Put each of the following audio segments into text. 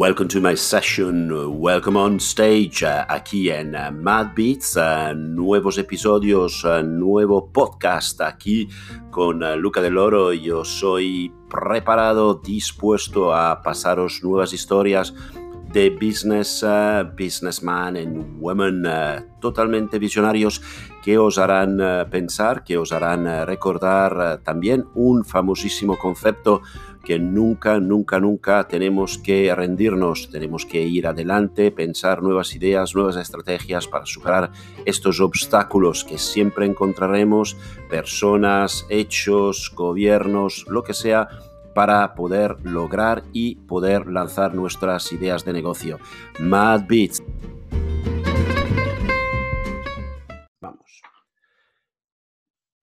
Welcome to my session, welcome on stage, uh, aquí en uh, Mad Beats, uh, nuevos episodios, nuevo podcast aquí con Luca del Oro. Yo soy preparado, dispuesto a pasaros nuevas historias de business, businessman and women totalmente visionarios que os harán pensar, que os harán recordar también un famosísimo concepto que nunca, nunca, nunca tenemos que rendirnos, tenemos que ir adelante, pensar nuevas ideas, nuevas estrategias para superar estos obstáculos que siempre encontraremos, personas, hechos, gobiernos, lo que sea, para poder lograr y poder lanzar nuestras ideas de negocio. Mad Beats.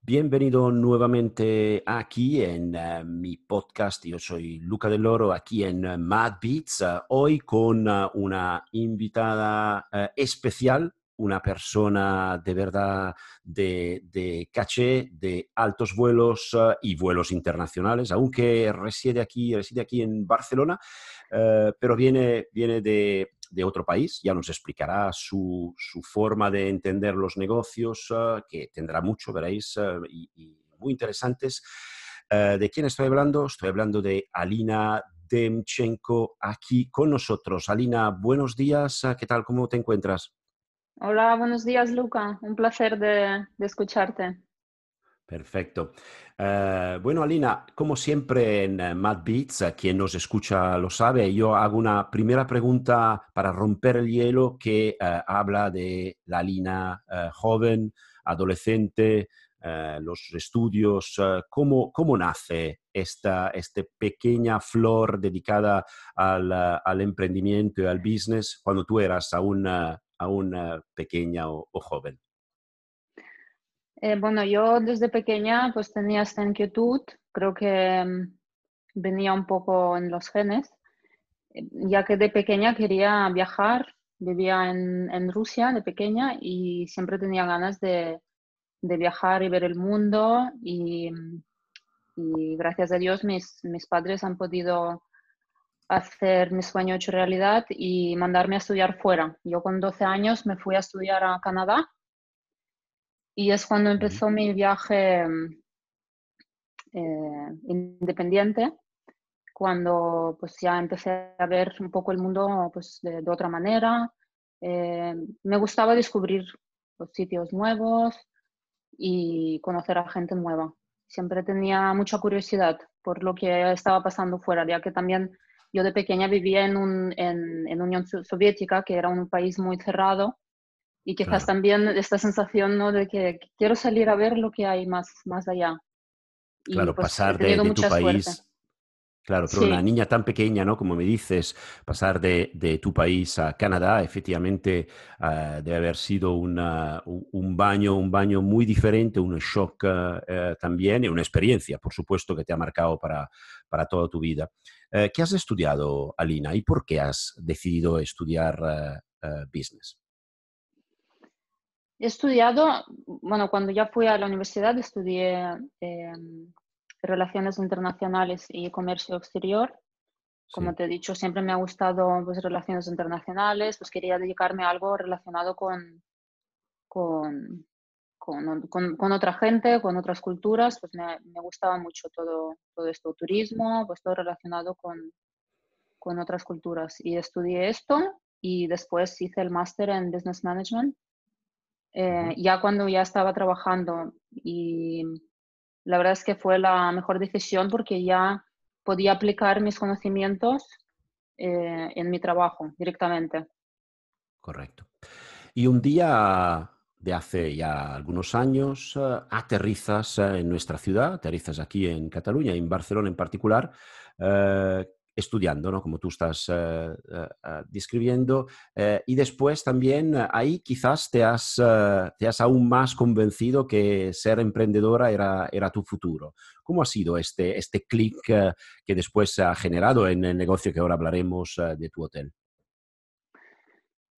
Bienvenido nuevamente aquí en eh, mi podcast. Yo soy Luca del Oro aquí en eh, Mad Beats. Eh, hoy con una invitada especial, una persona de verdad de, de, caché, de altos vuelos y vuelos internacionales, aunque reside aquí, reside aquí en Barcelona, pero viene, viene de, de otro país, ya nos explicará su, forma de entender los negocios, ah, que tendrá mucho, veréis, ah, y, muy interesantes. Ah, ¿De quién estoy hablando? Estoy hablando de Alina Demchenko aquí con nosotros. Alina, buenos días, ¿qué tal? ¿Cómo te encuentras? Hola, buenos días, Luca. Un placer de escucharte. Perfecto. Eh, bueno, Alina, como siempre en eh, Mad Beats, eh, quien nos escucha lo sabe, yo hago una primera pregunta para romper el hielo que habla de la Alina joven, adolescente, los estudios, cómo, cómo nace esta, esta, pequeña flor dedicada al, al, emprendimiento y al business cuando tú eras aún pequeña o joven. Eh, bueno, yo desde pequeña pues tenía esta inquietud, creo que mm, venía un poco en los genes, eh, ya que de pequeña quería viajar, vivía en, en Rusia de pequeña y siempre tenía ganas de, de viajar y ver el mundo y, mm, y gracias a Dios mis, mis, padres han podido hacer mi sueño hecho realidad y mandarme a estudiar fuera. Yo con 12 años me fui a estudiar a Canadá y es cuando empezó mi viaje eh, independiente, cuando pues ya empecé a ver un poco el mundo pues, de, otra manera. Eh, me gustaba descubrir los pues, sitios nuevos y conocer a gente nueva. Siempre tenía mucha curiosidad por lo que estaba pasando fuera, ya que también yo de pequeña vivía en, un, en, en Unión Soviética, que era un país muy cerrado, y quizás también esta sensación ¿no? de que quiero salir a ver lo que hay más, más allá. claro, pues, pasar de, tu país. Claro, pero una niña tan pequeña, ¿no? Como me dices, pasar de, de tu país a Canadá, efectivamente uh, debe haber sido una, un, baño, un baño muy diferente, un shock uh, también y una experiencia, por supuesto, que te ha marcado para, para toda tu vida. Uh, ¿Qué has estudiado, Alina, y por qué has decidido estudiar business? He estudiado, bueno, cuando ya fui a la universidad estudié em, Relaciones Internacionales y Comercio Exterior. Como te he dicho, siempre me ha gustado pues, relaciones internacionales, pues quería dedicarme a algo relacionado con, con, con, otra gente, con otras culturas, pues me, me, gustaba mucho todo, todo esto, turismo, pues todo relacionado con, con otras culturas. Y estudié esto y después hice el máster en Business Management eh, ya cuando ya estaba trabajando y la verdad es que fue la mejor decisión porque ya podía aplicar mis conocimientos eh, en mi trabajo directamente. Correcto. Y un día de hace ya algunos años eh, aterrizas en nuestra ciudad, aterrizas aquí en Cataluña, en Barcelona en particular estudiando, ¿no? como tú estás eh, eh, eh, describiendo, y después también ahí quizás te has, te has aún más convencido que ser emprendedora era, era tu futuro. ¿Cómo ha sido este, este clic que después ha generado en el negocio que ahora hablaremos de tu hotel?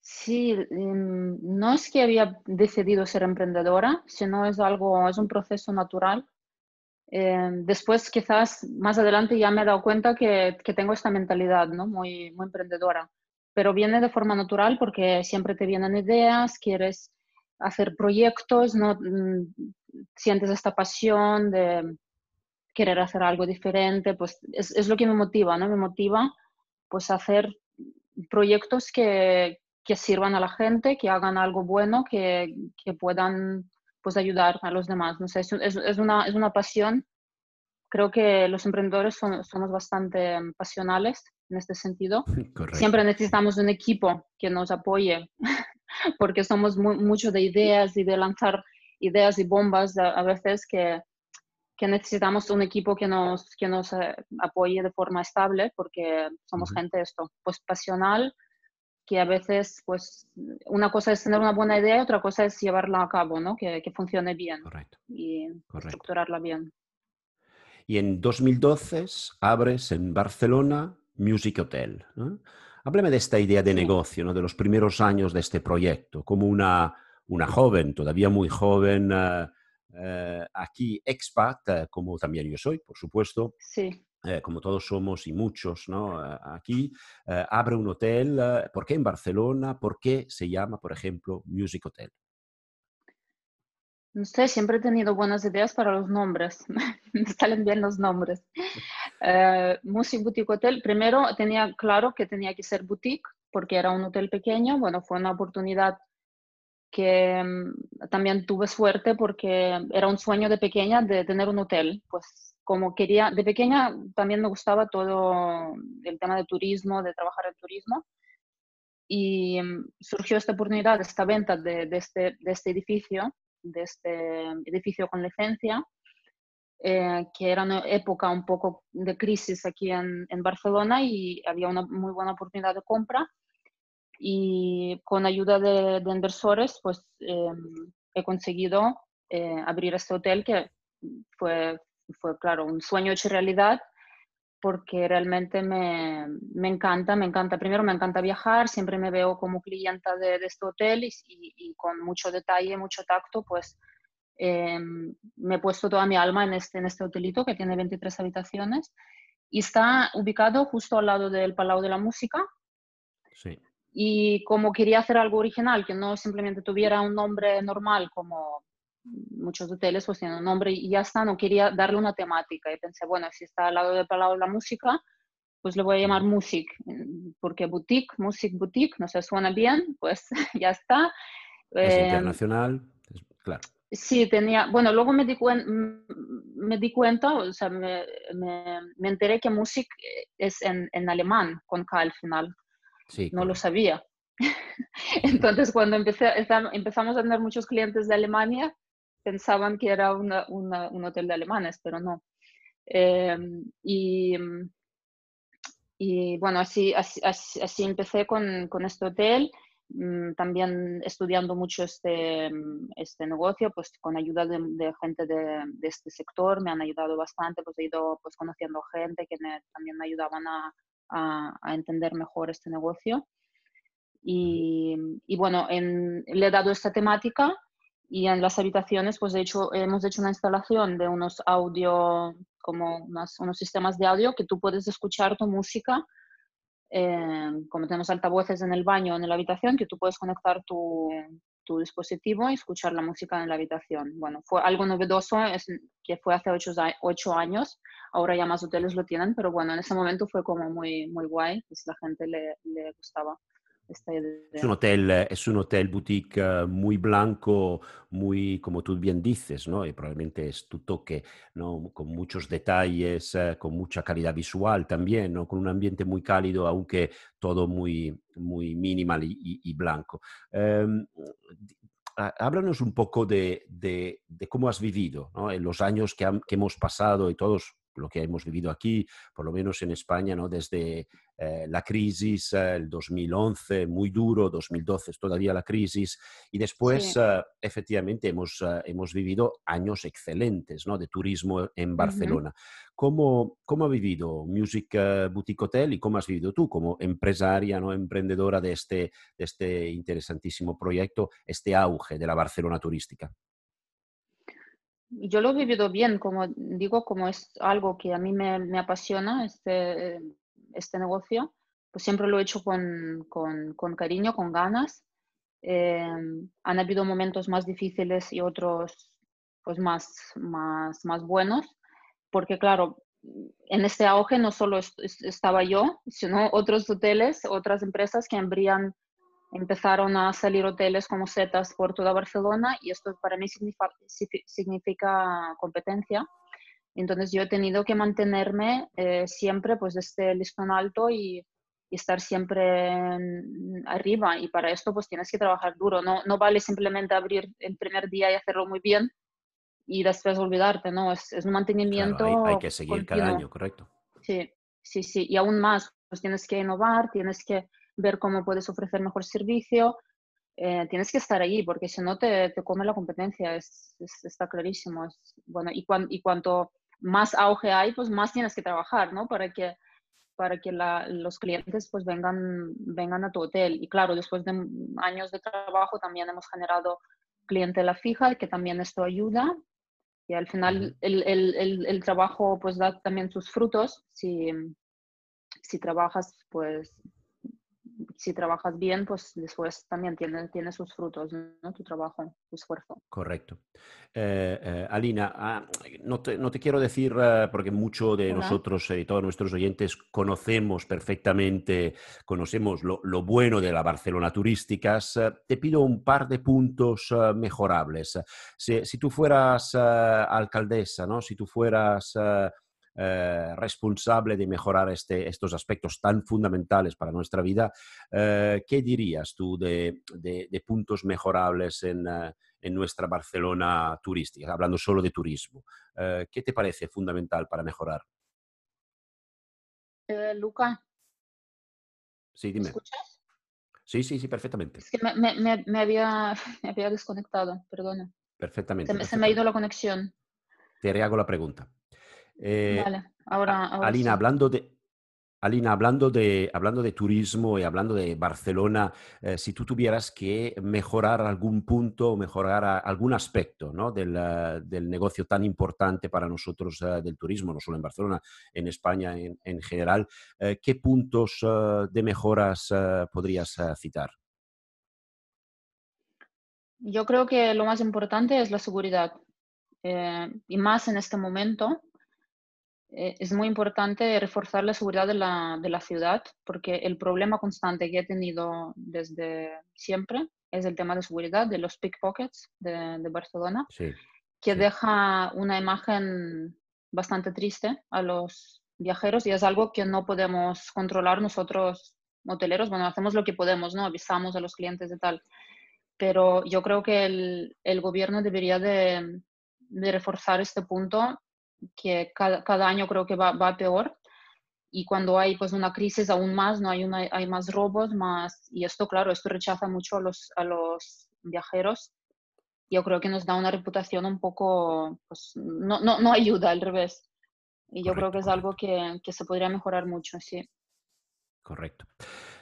Sí, em, no es que había decidido ser emprendedora, sino es algo, es un proceso natural Eh, después, quizás más adelante ya me he dado cuenta que, que, tengo esta mentalidad ¿no? muy, muy emprendedora, pero viene de forma natural porque siempre te vienen ideas, quieres hacer proyectos, ¿no? Mm, sientes esta pasión de querer hacer algo diferente, pues es, es lo que me motiva, ¿no? Me motiva pues hacer proyectos que, que sirvan a la gente, que hagan algo bueno, que, que puedan pues ayudar a los demás. No sé, es, es, una, es una pasión. Creo que los emprendedores son, somos bastante pasionales en este sentido. Siempre necesitamos un equipo que nos apoye, porque somos muy, mucho de ideas y de lanzar ideas y bombas a, a veces que, que, necesitamos un equipo que nos, que nos eh, apoye de forma estable, porque somos uh -huh. gente esto, pues pasional, que a veces, pues, una cosa es tener una buena idea y otra cosa es llevarla a cabo, ¿no? Que, que funcione bien Correcto. y Correcto. estructurarla bien. Y en 2012 abres en Barcelona Music Hotel. ¿no? Háblame de esta idea de negocio, ¿no? de los primeros años de este proyecto, como una, una joven, todavía muy joven, eh, eh, aquí expat, eh, como también yo soy, por supuesto, Sí. Eh, como todos somos y muchos ¿no? Aquí, eh, abre un hotel. eh, ¿Por qué en Barcelona? ¿Por qué se llama, por ejemplo, Music Hotel? No sé, siempre he tenido buenas ideas para los nombres. Me salen bien los nombres. Eh, Music Boutique Hotel, primero tenía claro que tenía que ser boutique porque era un hotel pequeño. Bueno, fue una oportunidad que mm, también tuve suerte porque era un sueño de pequeña de tener un hotel. Pues como quería, de pequeña también me gustaba todo el tema de turismo, de trabajar en turismo. Y mm, surgió esta oportunidad, esta venta de, de este, de este edificio, de este edificio con licencia, eh, que era una época un poco de crisis aquí en, en Barcelona y había una muy buena oportunidad de compra y con ayuda de, de inversores pues eh, he conseguido eh, abrir este hotel que fue, fue, claro, un sueño hecho realidad porque realmente me, me, encanta, me encanta. Primero me encanta viajar, siempre me veo como clienta de, de este hotel y, y, con mucho detalle, mucho tacto, pues eh, me he puesto toda mi alma en este, en este hotelito que tiene 23 habitaciones y está ubicado justo al lado del Palau de la Música. Sí. Y como quería hacer algo original, que no simplemente tuviera un nombre normal como muchos hoteles pues tienen un nombre y ya está, no quería darle una temática y pensé, bueno, si está al lado de la Música, pues le voy a llamar Music, porque boutique, Music Boutique, no se suena bien, pues ya está. Es eh, internacional, claro. Sí, tenía, bueno, luego me di, cuen, me di cuenta, o sea, me, me, me, enteré que Music es en, en alemán, con K al final. Sí, no lo sabía. Entonces, cuando empecé, empezamos a tener muchos clientes de Alemania, pensaban que era una, una, un hotel de alemanes, pero no. Eh, y, y, bueno, así, así, así empecé con, con, este hotel, mm, también estudiando mucho este, este negocio, pues con ayuda de, de gente de, de, este sector, me han ayudado bastante, pues he ido pues, conociendo gente que me, también me ayudaban a, a, a, entender mejor este negocio. Y, y bueno, en, le he dado esta temática y en las habitaciones, pues de hecho, hemos hecho una instalación de unos audio, como unas, unos sistemas de audio que tú puedes escuchar tu música, eh, como tenemos altavoces en el baño, en la habitación, que tú puedes conectar tu, tu, dispositivo y escuchar la música en la habitación. Bueno, fue algo novedoso, es, que fue hace ocho, ocho años, ahora ya más hoteles lo tienen, pero bueno, en ese momento fue como muy, muy guay, pues la gente le, le gustaba. Es un hotel, es un hotel boutique uh, muy blanco, muy, como tú bien dices, ¿no? Y probablemente es tu toque, ¿no? Con muchos detalles, uh, con mucha calidad visual también, ¿no? Con un ambiente muy cálido, aunque todo muy, muy minimal y, blanco. Um, háblanos un poco de, de, de, cómo has vivido ¿no? en los años que, han, que hemos pasado y todos lo que hemos vivido aquí, por lo menos en España, ¿no? desde eh, la crisis, eh, el 2011, muy duro, 2012 todavía la crisis, y después sí. uh, efectivamente hemos, uh, hemos vivido años excelentes ¿no? de turismo en Barcelona. Uh -huh. ¿Cómo, ¿Cómo, ha vivido Music Boutique Hotel y cómo has vivido tú como empresaria, ¿no? emprendedora de este, de este interesantísimo proyecto, este auge de la Barcelona turística? Yo lo he vivido bien, como digo, como es algo que a mí me, me apasiona, este, este negocio, pues siempre lo he hecho con, con, con cariño, con ganas. Eh, han habido momentos más difíciles y otros pues más, más, más buenos, porque claro, en este auge no solo estaba yo, sino otros hoteles, otras empresas que habrían empezaron a salir hoteles como setas por toda Barcelona y esto para mí significa, significa competencia. Entonces yo he tenido que mantenerme eh, siempre pues desde el listón alto y, estar siempre arriba y para esto pues tienes que trabajar duro. No, no vale simplemente abrir el primer día y hacerlo muy bien y después olvidarte, ¿no? Es, es un mantenimiento. hay, que seguir cada año, correcto. Sí, sí, sí. Y aún más, pues tienes que innovar, tienes que ver cómo puedes ofrecer mejor servicio, eh, tienes que estar ahí porque si no te, te come la competencia, es, está clarísimo. Es, bueno, y, y cuanto más auge hay, pues más tienes que trabajar, ¿no? Para que, para que la, los clientes pues vengan, vengan a tu hotel. Y claro, después de años de trabajo también hemos generado clientela fija, que también esto ayuda. Y al final el, el, el, trabajo pues da también sus frutos si, si trabajas pues si trabajas bien, pues después también tiene, tiene sus frutos, ¿no? Tu trabajo, tu esfuerzo. Correcto. Eh, eh, Alina, ah, no, te, no, te, quiero decir, eh, porque muchos de nosotros y todos nuestros oyentes conocemos perfectamente, conocemos lo, lo, bueno de la Barcelona turísticas, te pido un par de puntos mejorables. Si, si, tú fueras alcaldesa, ¿no? si tú fueras eh, responsable de mejorar este, estos aspectos tan fundamentales para nuestra vida, eh, ¿qué dirías tú de, puntos mejorables en, eh, en, nuestra Barcelona turística, hablando solo de turismo? ¿Qué te parece fundamental para mejorar? Luca. Sí, dime. ¿Me escuchas? Sí, sí, sí, perfectamente. Es que me, me, había, me había, desconectado, perdona. Perfectamente. Se, se, me ha ido la conexión. Te rehago la pregunta. Eh, vale, ahora, Alina, hablando de, Alina, hablando de, hablando de turismo y hablando de Barcelona, eh, si tú tuvieras que mejorar algún punto o mejorar algún aspecto ¿no? del, eh, del, negocio tan importante para nosotros del turismo, no solo en Barcelona, en España en, en general, ¿qué puntos de mejoras podrías citar? Yo creo que lo más importante es la seguridad. y más en este momento, eh, es muy importante reforzar la seguridad de la, de la, ciudad porque el problema constante que he tenido desde siempre es el tema de seguridad de los pickpockets de, de Barcelona, que deja una imagen bastante triste a los viajeros y es algo que no podemos controlar nosotros hoteleros. Bueno, hacemos lo que podemos, ¿no? Avisamos a los clientes de tal. Pero yo creo que el, el gobierno debería de, de reforzar este punto que cada, cada año creo que va, va, peor y cuando hay pues una crisis aún más, no hay, una, hay más robos, más, y esto claro, esto rechaza mucho a los, a los viajeros. Yo creo que nos da una reputación un poco, pues no, no, no ayuda, al revés. Y yo creo que es algo que, que, se podría mejorar mucho, sí. Correcto.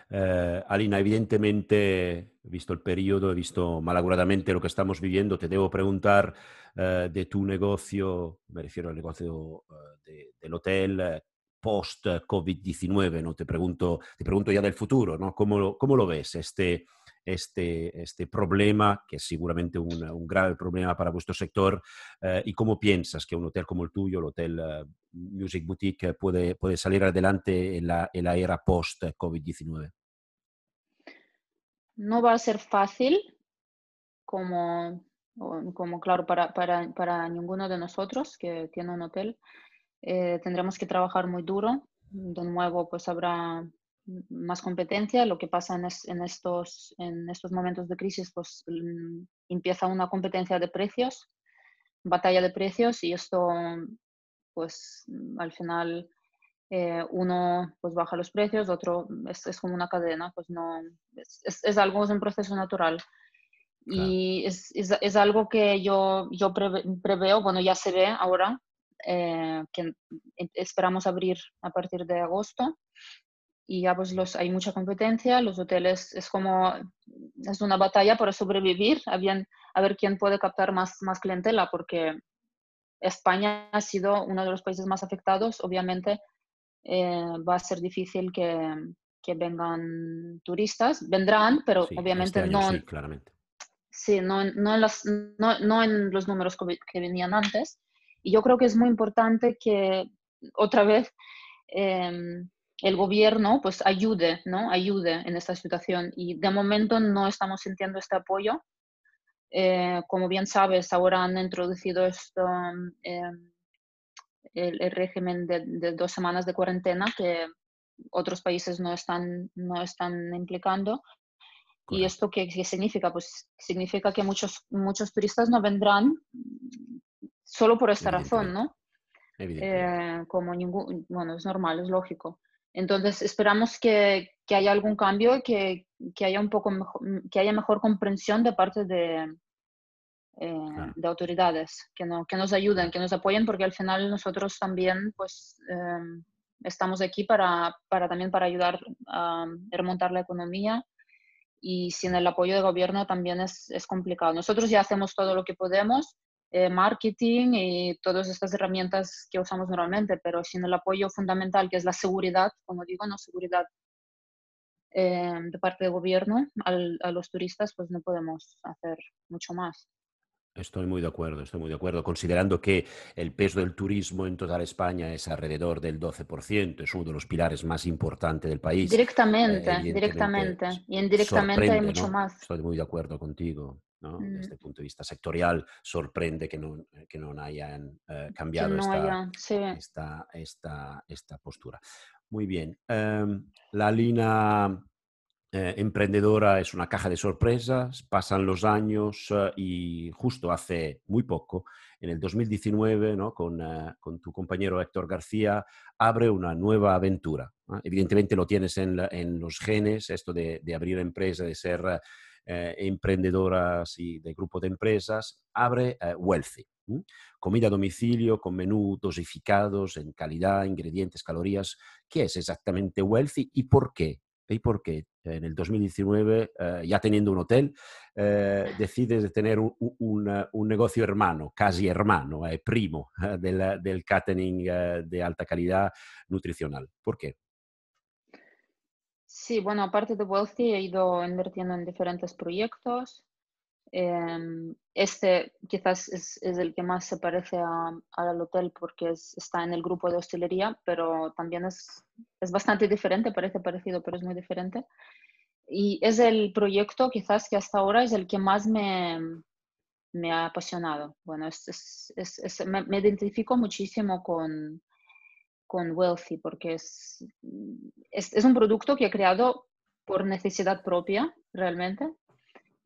Eh, Alina, evidentemente, visto el periodo, he visto malauguradamente lo que estamos viviendo, te debo preguntar eh, de tu negocio, me refiero al negocio eh, del hotel eh, post-COVID-19, ¿no? Te pregunto, te pregunto ya del futuro, ¿no? ¿Cómo cómo lo ves este, este, este problema, que es seguramente un, un grave problema para vuestro sector, y cómo piensas que un hotel como el tuyo, el Hotel Music Boutique, puede, puede salir adelante en la, en la era post-COVID-19? No va a ser fácil, como como claro para, para, para, ninguno de nosotros que tiene un hotel. Eh, tendremos que trabajar muy duro. De nuevo, pues habrá más competencia. Lo que pasa en, en, estos, en estos momentos de crisis, pues mm, empieza una competencia de precios, batalla de precios y esto, pues al final eh, uno pues baja los precios, otro es, es, como una cadena, pues no, es, es, es algo, es un proceso natural. Y es, es, es, algo que yo, yo preveo, bueno, ya se ve ahora, eh, que esperamos abrir a partir de agosto. Y ya pues los, hay mucha competencia, los hoteles es como, es una batalla para sobrevivir, a, bien, a ver quién puede captar más, más clientela, porque España ha sido uno de los países más afectados. Obviamente eh, va a ser difícil que, que, vengan turistas. Vendrán, pero este obviamente no. Sí, claramente. Sí, no, no, en las, no, no, en los números que venían antes. Y yo creo que es muy importante que otra vez em, el gobierno pues ayude, ¿no? Ayude en esta situación. Y de momento no estamos sintiendo este apoyo. Eh, como bien sabes, ahora han introducido esto, em, el, régimen de, dos semanas de cuarentena que otros países no están, no están implicando. ¿Y esto qué, significa? Pues significa que muchos, muchos turistas no vendrán solo por esta razón, ¿no? Eh, como ningún, bueno, es normal, es lógico. Entonces, esperamos que, que haya algún cambio, que, que, haya un poco mejor, que haya mejor comprensión de parte de, eh, de autoridades, que, no, que nos ayuden, que nos apoyen, porque al final nosotros también, pues, em, estamos aquí para, para, también para ayudar a remontar la economía y sin el apoyo del gobierno también es, es complicado. Nosotros ya hacemos todo lo que podemos, eh, marketing y todas estas herramientas que usamos normalmente, pero sin el apoyo fundamental que es la seguridad, como digo, no seguridad eh, de parte del gobierno a los turistas, pues no podemos hacer mucho más. Estoy muy de acuerdo, estoy muy de acuerdo, considerando que el peso del turismo en toda España es alrededor del 12%, es uno de los pilares más importantes del país. Directamente, eh, directamente, y indirectamente hay mucho más. Estoy muy de acuerdo contigo. ¿no? Desde el punto de vista sectorial, sorprende que no, que no hayan eh, cambiado esta, esta, esta, postura. Muy bien. Em, la línea eh, emprendedora es una caja de sorpresas, pasan los años eh, y justo hace muy poco, en el 2019, ¿no? con, tu compañero Héctor García, abre una nueva aventura. Evidentemente lo tienes en, los genes, esto de, abrir empresa, de ser eh, emprendedoras y de grupo de empresas, abre eh, Wealthy. Comida a domicilio con menú dosificados en calidad, ingredientes, calorías. ¿Qué es exactamente Wealthy y por qué? ¿Y por qué en el 2019, eh, ya teniendo un hotel, decides de tener un, un, negocio hermano, casi hermano, primo del, del catering de alta calidad nutricional? ¿Por qué? Sí, bueno, aparte de Wealthy he ido invirtiendo en diferentes proyectos. Em, este quizás es, el que más se parece al hotel porque está en el grupo de hostelería, pero también es, es bastante diferente, parece parecido, pero es muy diferente. Y es el proyecto quizás que hasta ahora es el que más me, me ha apasionado. Bueno, es, me, identifico muchísimo con, con Wealthy, porque es, es, un producto que he creado por necesidad propia, realmente,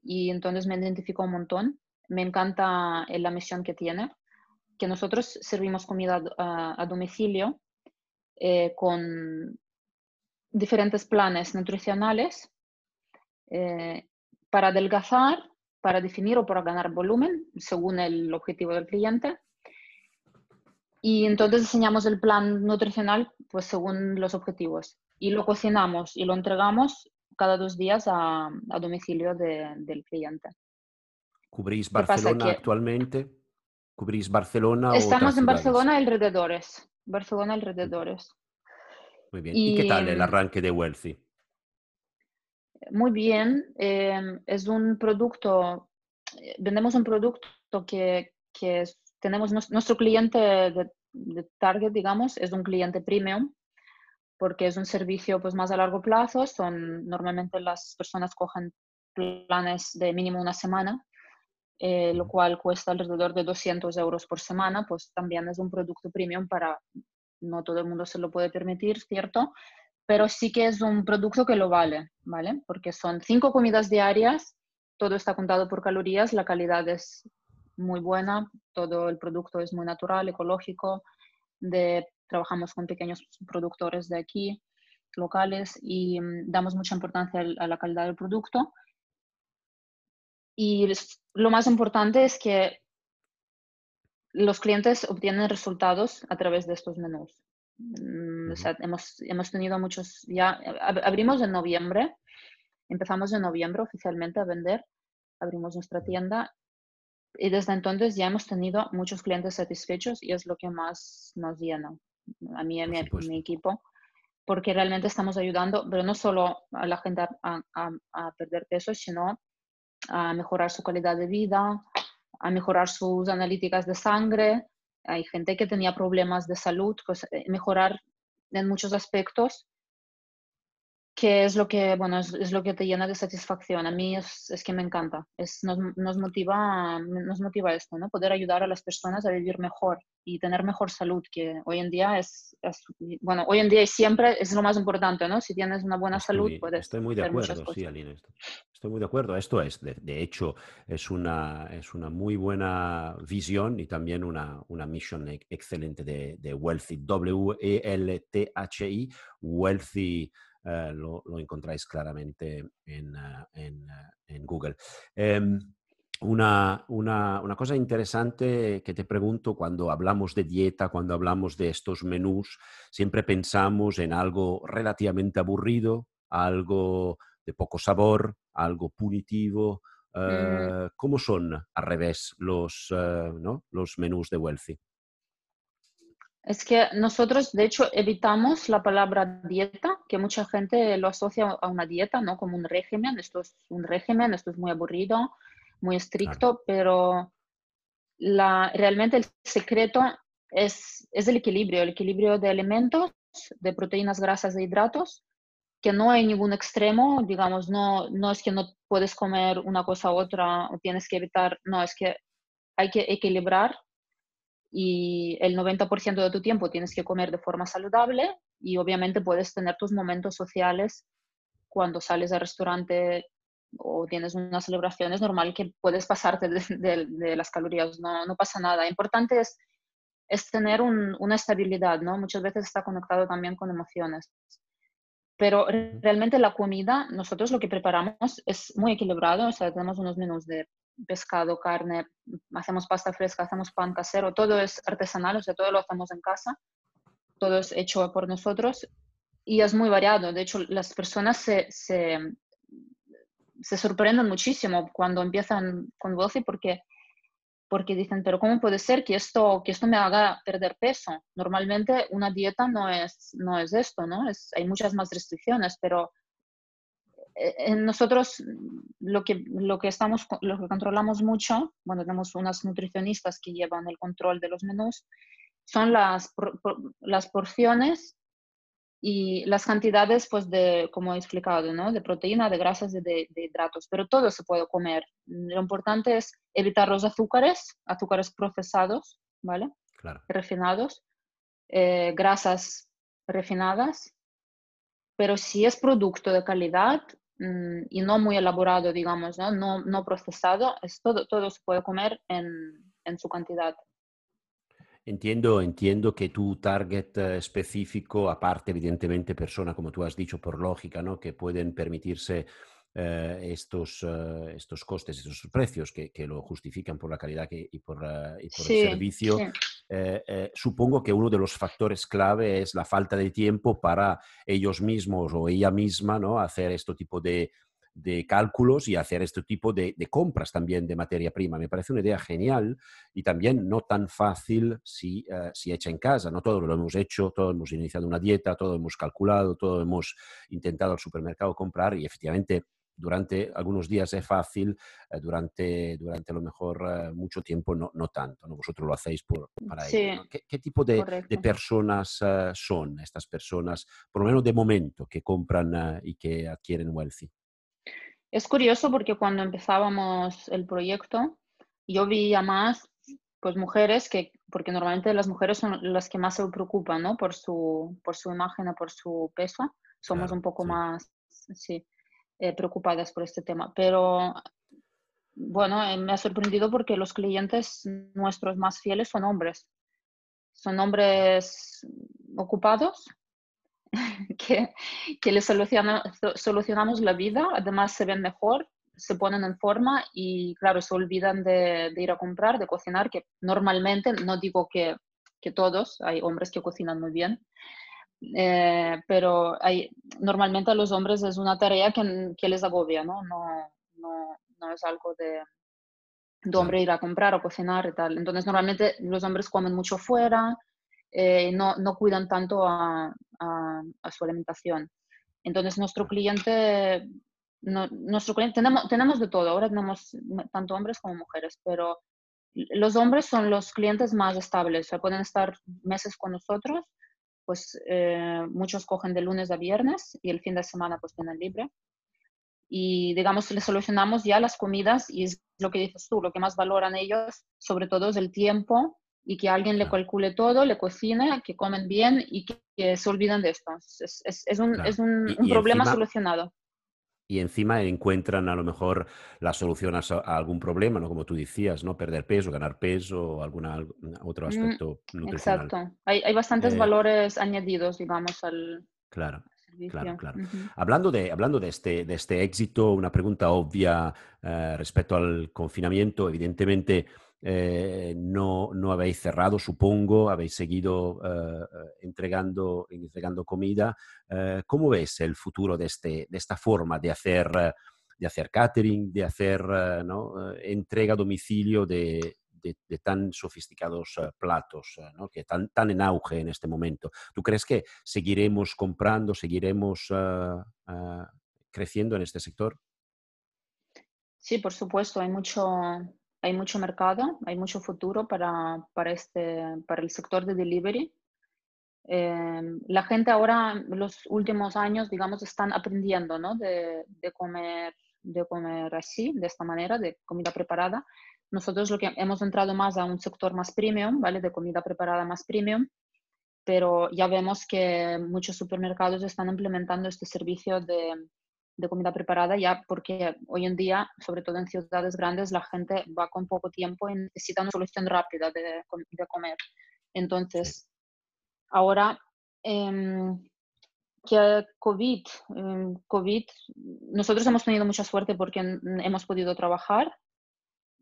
y entonces me identifico un montón. Me encanta eh, la misión que tiene, que nosotros servimos comida a, domicilio eh, con diferentes planes nutricionales eh, para adelgazar, para definir o para ganar volumen, según el objetivo del cliente, y entonces diseñamos el plan nutricional pues según los objetivos y lo cocinamos y lo entregamos cada dos días a, a domicilio de, del cliente. ¿Cubrís Barcelona actualmente? ¿Cubrís Barcelona? Estamos en Barcelona y alrededores. Barcelona y alrededores. Muy bien. ¿Y, qué tal el arranque de Wealthy? Muy bien. Em, es un producto, eh, vendemos un producto que, que tenemos nuestro cliente de, target, digamos, es un cliente premium, porque es un servicio pues, más a largo plazo. Son, normalmente las personas cogen planes de mínimo una semana, eh, lo cual cuesta alrededor de 200 euros por semana, pues también es un producto premium para, no todo el mundo se lo puede permitir, ¿cierto? Pero sí que es un producto que lo vale, ¿vale? Porque son cinco comidas diarias, todo está contado por calorías, la calidad es muy buena, todo el producto es muy natural, ecológico, de, trabajamos con pequeños productores de aquí, locales, y mm, damos mucha importancia a la calidad del producto. Y lo más importante es que los clientes obtienen resultados a través de estos menús. Mm, hemos, hemos tenido muchos, ya abrimos en noviembre, empezamos en noviembre oficialmente a vender, abrimos nuestra tienda y desde entonces ya hemos tenido muchos clientes satisfechos y es lo que más nos llena a mí y a mi, mi, equipo, porque realmente estamos ayudando, pero no solo a la gente a, a, perder peso, sino a mejorar su calidad de vida, a mejorar sus analíticas de sangre. Hay gente que tenía problemas de salud, pues eh, mejorar en muchos aspectos que es lo que, bueno, es, lo que te llena de satisfacción. A mí es, es que me encanta. Es, nos, nos, motiva, nos motiva esto, ¿no? Poder ayudar a las personas a vivir mejor y tener mejor salud, que hoy en día es, bueno, hoy en día y siempre es lo más importante, ¿no? Si tienes una buena salud, puedes Estoy muy de acuerdo, sí, Aline. Estoy muy de acuerdo. Esto es, de, de, hecho, es una, es una muy buena visión y también una, una misión excelente de, de Wealthy, W-E-L-T-H-I, Wealthy eh, lo, encontráis claramente en, eh, eh, Google. Em, una, cosa interesante que te pregunto cuando hablamos de dieta, cuando hablamos de estos menús, siempre pensamos en algo relativamente aburrido, algo de poco sabor, algo punitivo. Mm. ¿Cómo son al revés los, los menús de Wealthy? Es que nosotros, de hecho, evitamos la palabra dieta, que mucha gente lo asocia a una dieta, ¿no? Como un régimen. Esto es un régimen, esto es muy aburrido, muy estricto, pero la, realmente el secreto es, es el equilibrio, el equilibrio de alimentos, de proteínas, grasas e hidratos, que no hay ningún extremo, digamos, no, no es que no puedes comer una cosa u otra o tienes que evitar, no, es que hay que equilibrar y el 90% de tu tiempo tienes que comer de forma saludable y obviamente puedes tener tus momentos sociales cuando sales al restaurante o tienes una celebración, es normal que puedes pasarte de, las calorías, no, no, pasa nada. Importante es, es tener una estabilidad, ¿no? Muchas veces está conectado también con emociones. Pero realmente la comida, nosotros lo que preparamos es muy equilibrado, o sea, tenemos unos menús de pescado, carne, hacemos pasta fresca, hacemos pan casero, todo es artesanal, o sea, todo lo hacemos en casa, todo es hecho por nosotros y es muy variado. De hecho, las personas se, se, se sorprenden muchísimo cuando empiezan con Wealthy porque, porque dicen, pero ¿cómo puede ser que esto, que esto me haga perder peso? Normalmente una dieta no es, no es esto, ¿no? Es, hay muchas más restricciones, pero nosotros lo que, lo que estamos, lo que controlamos mucho, bueno, tenemos unas nutricionistas que llevan el control de los menús, son las, las porciones y las cantidades, pues, de, como he explicado, ¿no? De proteína, de grasas y de, hidratos, pero todo se puede comer. Lo importante es evitar los azúcares, azúcares procesados, ¿vale? Claro. Refinados, eh, grasas refinadas, pero si es producto de calidad, Mm, y no muy elaborado, digamos, ¿no? No, no procesado, es todo, todo se puede comer en, en su cantidad. Entiendo, entiendo que tu target eh, específico, aparte evidentemente persona, como tú has dicho, por lógica, ¿no? que pueden permitirse estos, eh, estos costes, estos precios que, que, lo justifican por la calidad que, y por, y por el servicio. supongo que uno de los factores clave es la falta de tiempo para ellos mismos o ella misma ¿no? hacer este tipo de, de cálculos y hacer este tipo de, de, compras también de materia prima. Me parece una idea genial y también no tan fácil si, si hecha en casa. No todo lo hemos hecho, todos hemos iniciado una dieta, todo hemos calculado, todo hemos intentado al supermercado comprar y efectivamente durante algunos días es fácil, eh, durante, durante a lo mejor eh, mucho tiempo no, no tanto, ¿no? Vosotros lo hacéis por, para ello. ¿Qué, tipo de, de personas eh, son estas personas, por lo menos de momento, que compran y que adquieren Wealthy? Es curioso porque cuando empezábamos el proyecto, yo veía más pues mujeres que, porque normalmente las mujeres son las que más se preocupan, ¿no? Por su, por su imagen o por su peso. Somos un poco más, sí. Eh, preocupadas por este tema. Pero bueno, eh, me ha sorprendido porque los clientes nuestros más fieles son hombres. Son hombres ocupados que, que les solucionamos la vida, además se ven mejor, se ponen en forma y claro, se olvidan de, ir a comprar, de cocinar, que normalmente, no digo que, que todos, hay hombres que cocinan muy bien, eh, pero hay, normalmente a los hombres es una tarea que, que les agobia, ¿no? No, no, no es algo de, de hombre ir a comprar o cocinar y tal. Entonces, normalmente los hombres comen mucho fuera, eh, no, no, cuidan tanto a, a, su alimentación. Entonces, nuestro cliente, no, nuestro cliente tenemos, tenemos de todo, ahora tenemos tanto hombres como mujeres, pero los hombres son los clientes más estables, o sea, pueden estar meses con nosotros, pues eh, muchos cogen de lunes a viernes y el fin de semana pues tienen libre. Y digamos, les solucionamos ya las comidas y es lo que dices tú, lo que más valoran ellos, sobre todo es el tiempo y que alguien le calcule todo, le cocine, que comen bien y que, se olviden de esto. Es, es, es un, es un, un problema solucionado y encima encuentran a lo mejor la solución a, algún problema, ¿no? Como tú decías, ¿no? Perder peso, ganar peso o algún otro mm, aspecto nutricional. Exacto. Hay, hay bastantes eh, valores añadidos, digamos, al, Claro. Claro, claro. hablando, de, hablando de, este, de este éxito, una pregunta obvia eh, respecto al confinamiento. Evidentemente, eh, no, no, habéis cerrado, supongo, habéis seguido eh, eh, entregando, entregando comida. ¿Cómo ves el futuro de, este, de esta forma de hacer, de hacer catering, de hacer entrega a domicilio de, de, tan sofisticados platos, ¿no? que están tan en auge en este momento? ¿Tú crees que seguiremos comprando, seguiremos creciendo en este sector? Sí, por supuesto, hay mucho, hay mucho mercado, hay mucho futuro para, para, este, para el sector de delivery. Em, la gente ahora, los últimos años, digamos, están aprendiendo ¿no? de, de, comer, de comer así, de esta manera, de comida preparada. Nosotros lo que hemos entrado más a un sector más premium, ¿vale? De comida preparada más premium, pero ya vemos que muchos supermercados están implementando este servicio de, de comida preparada ya porque hoy en día, sobre todo en ciudades grandes, la gente va con poco tiempo y necesita una solución rápida de, de comer. Entonces, ahora eh, que COVID, em, COVID, nosotros hemos tenido mucha suerte porque hemos podido trabajar,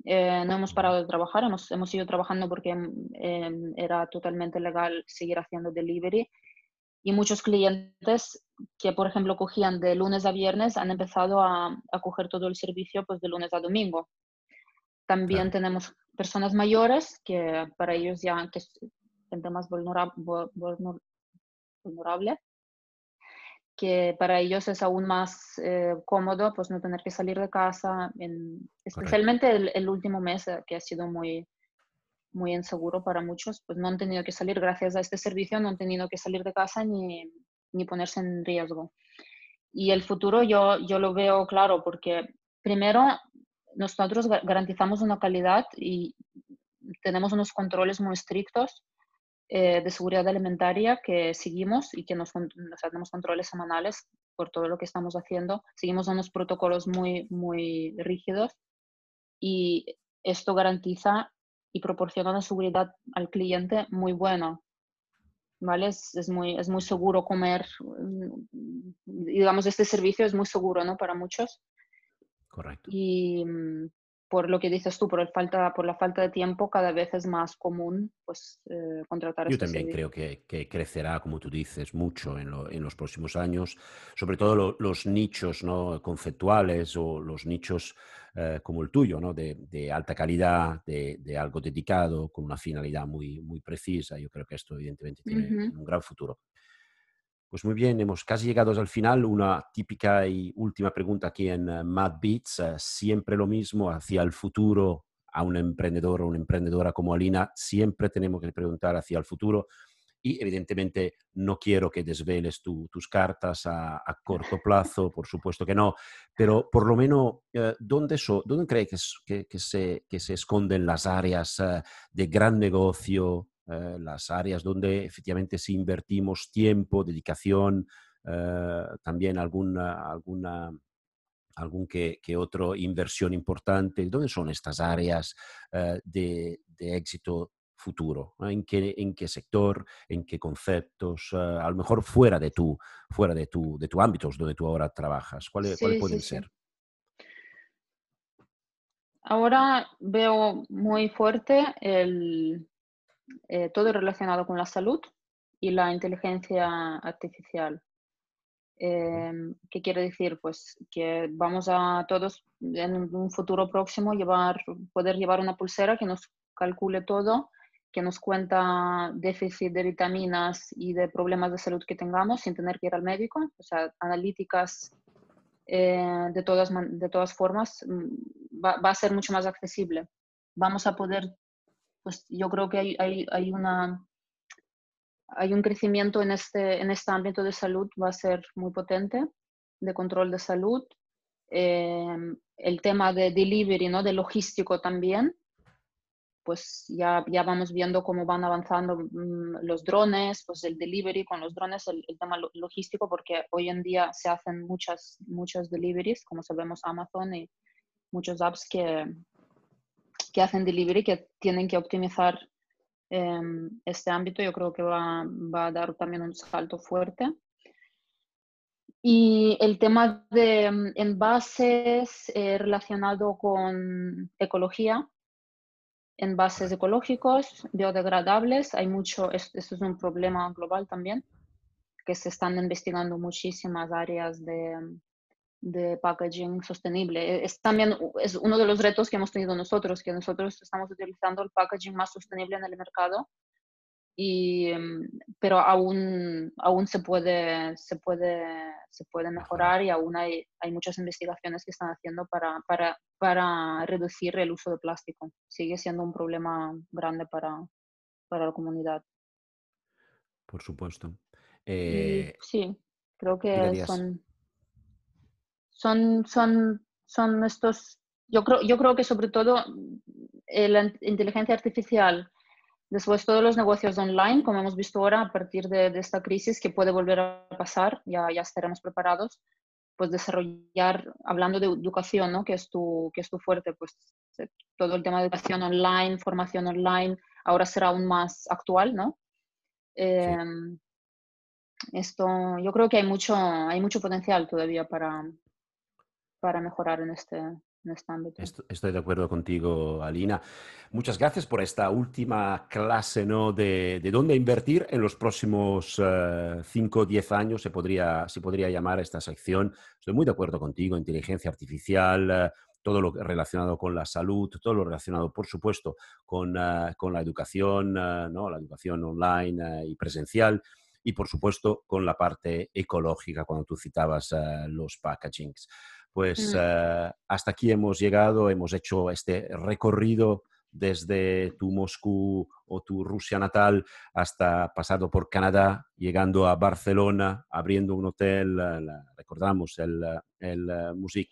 eh, no hemos parado de trabajar, hemos, hemos ido trabajando porque em, era totalmente legal seguir haciendo delivery. Y muchos clientes que, por ejemplo, cogían de lunes a viernes han empezado a, a coger todo el servicio pues, de lunes a domingo. También tenemos personas mayores que para ellos ya que es gente más vulnerable, vulnerable que para ellos es aún más eh, cómodo pues no tener que salir de casa, en, especialmente el, el, último mes eh, que ha sido muy, muy inseguro para muchos, pues no han tenido que salir. Gracias a este servicio, no han tenido que salir de casa ni, ni ponerse en riesgo. Y el futuro yo, yo lo veo claro porque primero nosotros garantizamos una calidad y tenemos unos controles muy estrictos eh, de seguridad alimentaria que seguimos y que nos, nos hacemos controles semanales por todo lo que estamos haciendo. Seguimos unos protocolos muy, muy rígidos y esto garantiza y proporciona una seguridad al cliente muy buena. ¿Vale? Es, es, muy, es muy seguro comer, mm, digamos, este servicio es muy seguro, ¿no? Para muchos. Correcto. Y mm, por lo que dices tú, por, el falta, por la falta de tiempo, cada vez es más común pues, eh, contratar Yo este también creo que, que, crecerá, como tú dices, mucho en, en los próximos años, sobre todo los nichos ¿no? conceptuales o los nichos eh, como el tuyo, ¿no? de, de alta calidad, de, de, algo dedicado, con una finalidad muy, muy precisa. Yo creo que esto evidentemente tiene un gran futuro. Pues muy bien, hemos casi llegado al final. Una típica y última pregunta aquí en uh, Mad Beats. Uh, siempre lo mismo hacia el futuro a un emprendedor o una emprendedora como Alina. Siempre tenemos que preguntar hacia el futuro. Y evidentemente no quiero que desveles tus cartas a, corto plazo, por supuesto que no, pero por lo menos, uh, ¿dónde, so, ¿dónde crees que se esconden las áreas de gran negocio, eh, las áreas donde efectivamente si invertimos tiempo, dedicación, eh, también alguna, alguna algún que, que, otro inversión importante. ¿Dónde son estas áreas eh, de, de, éxito futuro? ¿En qué, ¿En qué sector? ¿En qué conceptos? a lo mejor fuera de tu, fuera de tu, de tu ámbitos donde tú ahora trabajas. ¿Cuáles, ¿cuáles pueden ser? Ahora veo muy fuerte el, eh, todo relacionado con la salud y la inteligencia artificial. Em, ¿Qué quiere decir? Pues que vamos a todos en un futuro próximo llevar, poder llevar una pulsera que nos calcule todo, que nos cuenta déficit de vitaminas y de problemas de salud que tengamos sin tener que ir al médico, o sea, analíticas eh, de, todas, de todas formas, mm, va, a ser mucho más accesible. Vamos a poder, pues yo creo que hay, hay, hay una hay un crecimiento en este, en este ámbito de salud, va a ser muy potente, de control de salud. Em, el tema de delivery, ¿no? de logístico también, pues ya, ya vamos viendo cómo van avanzando mm, los drones, pues el delivery con los drones, el, tema logístico, porque hoy en día se hacen muchas, muchos deliveries, como sabemos Amazon y muchos apps que, que hacen delivery, que tienen que optimizar Em, este ámbito yo creo que va, va, a dar también un salto fuerte. Y el tema de em, envases eh, relacionado con ecología, envases ecológicos, biodegradables, hay mucho, esto es un problema global también, que se están investigando muchísimas áreas de, de packaging sostenible. Es también es uno de los retos que hemos tenido nosotros, que nosotros estamos utilizando el packaging más sostenible en el mercado, y, em, pero aún, aún se, puede, se, puede, se puede mejorar y aún hay, hay muchas investigaciones que están haciendo para, para, para reducir el uso de plástico. Sigue siendo un problema grande para, para la comunidad. Por supuesto. Eh, sí, creo que son son, son, son estos, yo creo, yo creo que sobre todo eh, la inteligencia artificial, después todos los negocios online, como hemos visto ahora a partir de, esta crisis, que puede volver a pasar, ya, ya estaremos preparados, pues desarrollar, hablando de educación, ¿no? que, es tu, que es tu fuerte, pues eh, todo el tema de educación online, formación online, ahora será aún más actual, ¿no? Em, esto, yo creo que hay mucho, hay mucho potencial todavía para, para mejorar en este, en este ámbito. Estoy de acuerdo contigo, Alina. Muchas gracias por esta última clase ¿no? de, de dónde invertir en los próximos 5 o 10 años, se podría, se podría llamar esta sección. Estoy muy de acuerdo contigo, inteligencia artificial, eh, todo lo relacionado con la salud, todo lo relacionado, por supuesto, con, eh, con la educación, eh, ¿no? la educación online y presencial y, por supuesto, con la parte ecológica, cuando tú citabas los packagings pues mm. eh, hasta aquí hemos llegado, hemos hecho este recorrido desde tu Moscú o tu Rusia natal hasta pasado por Canadá, llegando a Barcelona, abriendo un hotel, eh, recordamos el, el eh, Music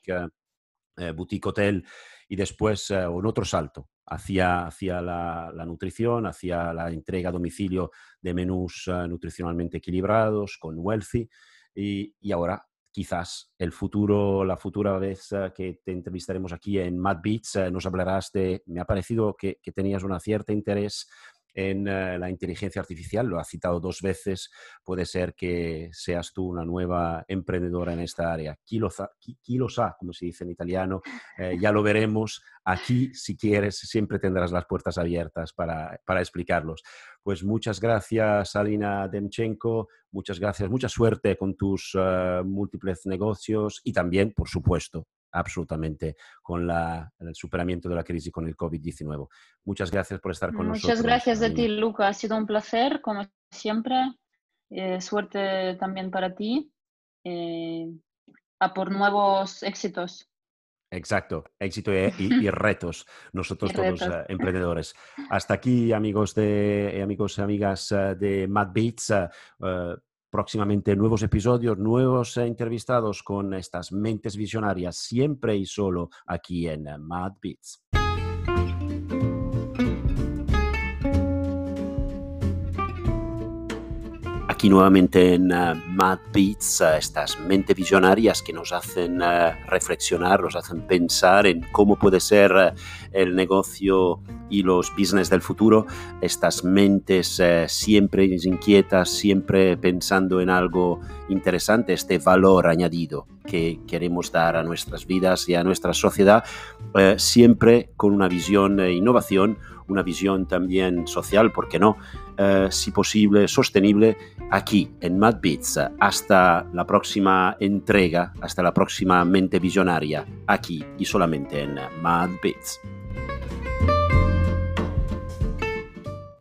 Boutique Hotel, y después un otro salto hacia, hacia la, nutrición, hacia la entrega a domicilio de menús nutricionalmente equilibrados con Wealthy, y, y ahora quizás el futuro, la futura vez eh, que te entrevistaremos aquí en Mad Beats, eh, nos hablarás de, me ha parecido que, que tenías un cierto interés en eh, la inteligencia artificial, lo has citado dos veces, puede ser que seas tú una nueva emprendedora en esta área. Chi lo sa, como se dice en italiano, eh, ya lo veremos. Aquí, si quieres, siempre tendrás las puertas abiertas para, para explicarlos. Pues muchas gracias, Alina Demchenko, muchas gracias, mucha suerte con tus eh, múltiples negocios y también, por supuesto, absolutamente con el superamiento de la crisis con el COVID-19. Muchas gracias por estar con nosotros. Muchas gracias a ti, Luca. Ha sido un placer, como siempre. Eh, suerte también para ti. Eh, a por nuevos éxitos. Exacto, éxito y, retos, nosotros todos eh, emprendedores. Hasta aquí, amigos de amigos y amigas de Mad Beats próximamente nuevos episodios, nuevos eh, entrevistados con estas mentes visionarias, siempre y solo aquí en Mad Beats. Aquí nuevamente en uh, Mad Beats, uh, estas mentes visionarias que nos hacen uh, reflexionar, nos hacen pensar en cómo puede ser el negocio y los business del futuro, estas mentes siempre inquietas, siempre pensando en algo interesante, este valor añadido que queremos dar a nuestras vidas y a nuestra sociedad, siempre con una visión de innovación, una visión también social, ¿por qué no? eh, si posible, sostenible aquí en Mad Beats. Hasta la próxima entrega, hasta la próxima mente visionaria, aquí y solamente en Mad Beats.